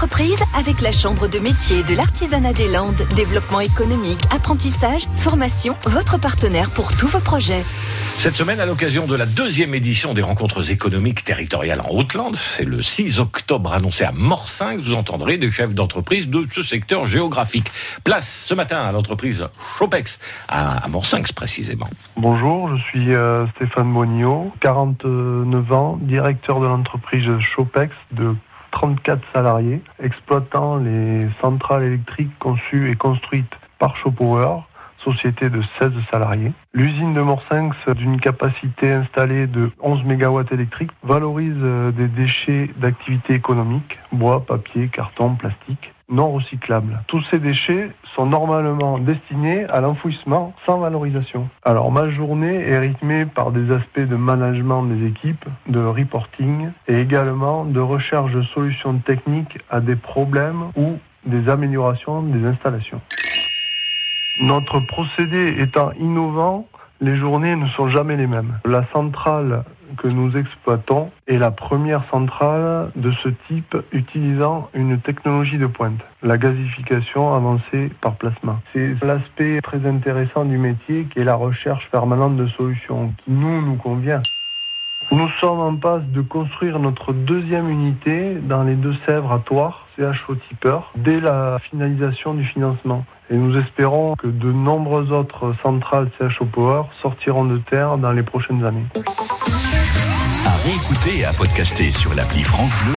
d'entreprise avec la Chambre de métier de l'artisanat des Landes. Développement économique, apprentissage, formation, votre partenaire pour tous vos projets. Cette semaine, à l'occasion de la deuxième édition des rencontres économiques territoriales en Haute-Lande, c'est le 6 octobre annoncé à Morsingue, vous entendrez des chefs d'entreprise de ce secteur géographique. Place ce matin à l'entreprise Chopex, à, Morsingue précisément. Bonjour, je suis euh, Stéphane Monio, 49 ans, directeur de l'entreprise Chopex de 34 salariés, exploitant les centrales électriques conçues et construites par Chopower société de 16 salariés. L'usine de Morsinx, d'une capacité installée de 11 MW électriques, valorise euh, des déchets d'activité économique, bois, papier, carton, plastique, non recyclables. Tous ces déchets sont normalement destinés à l'enfouissement sans valorisation. Alors ma journée est rythmée par des aspects de management des équipes, de reporting et également de recherche de solutions techniques à des problèmes ou des améliorations des installations. Notre procédé étant innovant, les journées ne sont jamais les mêmes. La centrale que nous exploitons est la première centrale de ce type utilisant une technologie de pointe, la gasification avancée par plasma. C'est l'aspect très intéressant du métier qui est la recherche permanente de solutions qui nous nous convient. Nous sommes en passe de construire notre deuxième unité dans les Deux-Sèvres à Toire, CHO Tipper, dès la finalisation du financement. Et nous espérons que de nombreuses autres centrales CHO Power sortiront de terre dans les prochaines années. À réécouter à podcaster sur l'appli France Bleu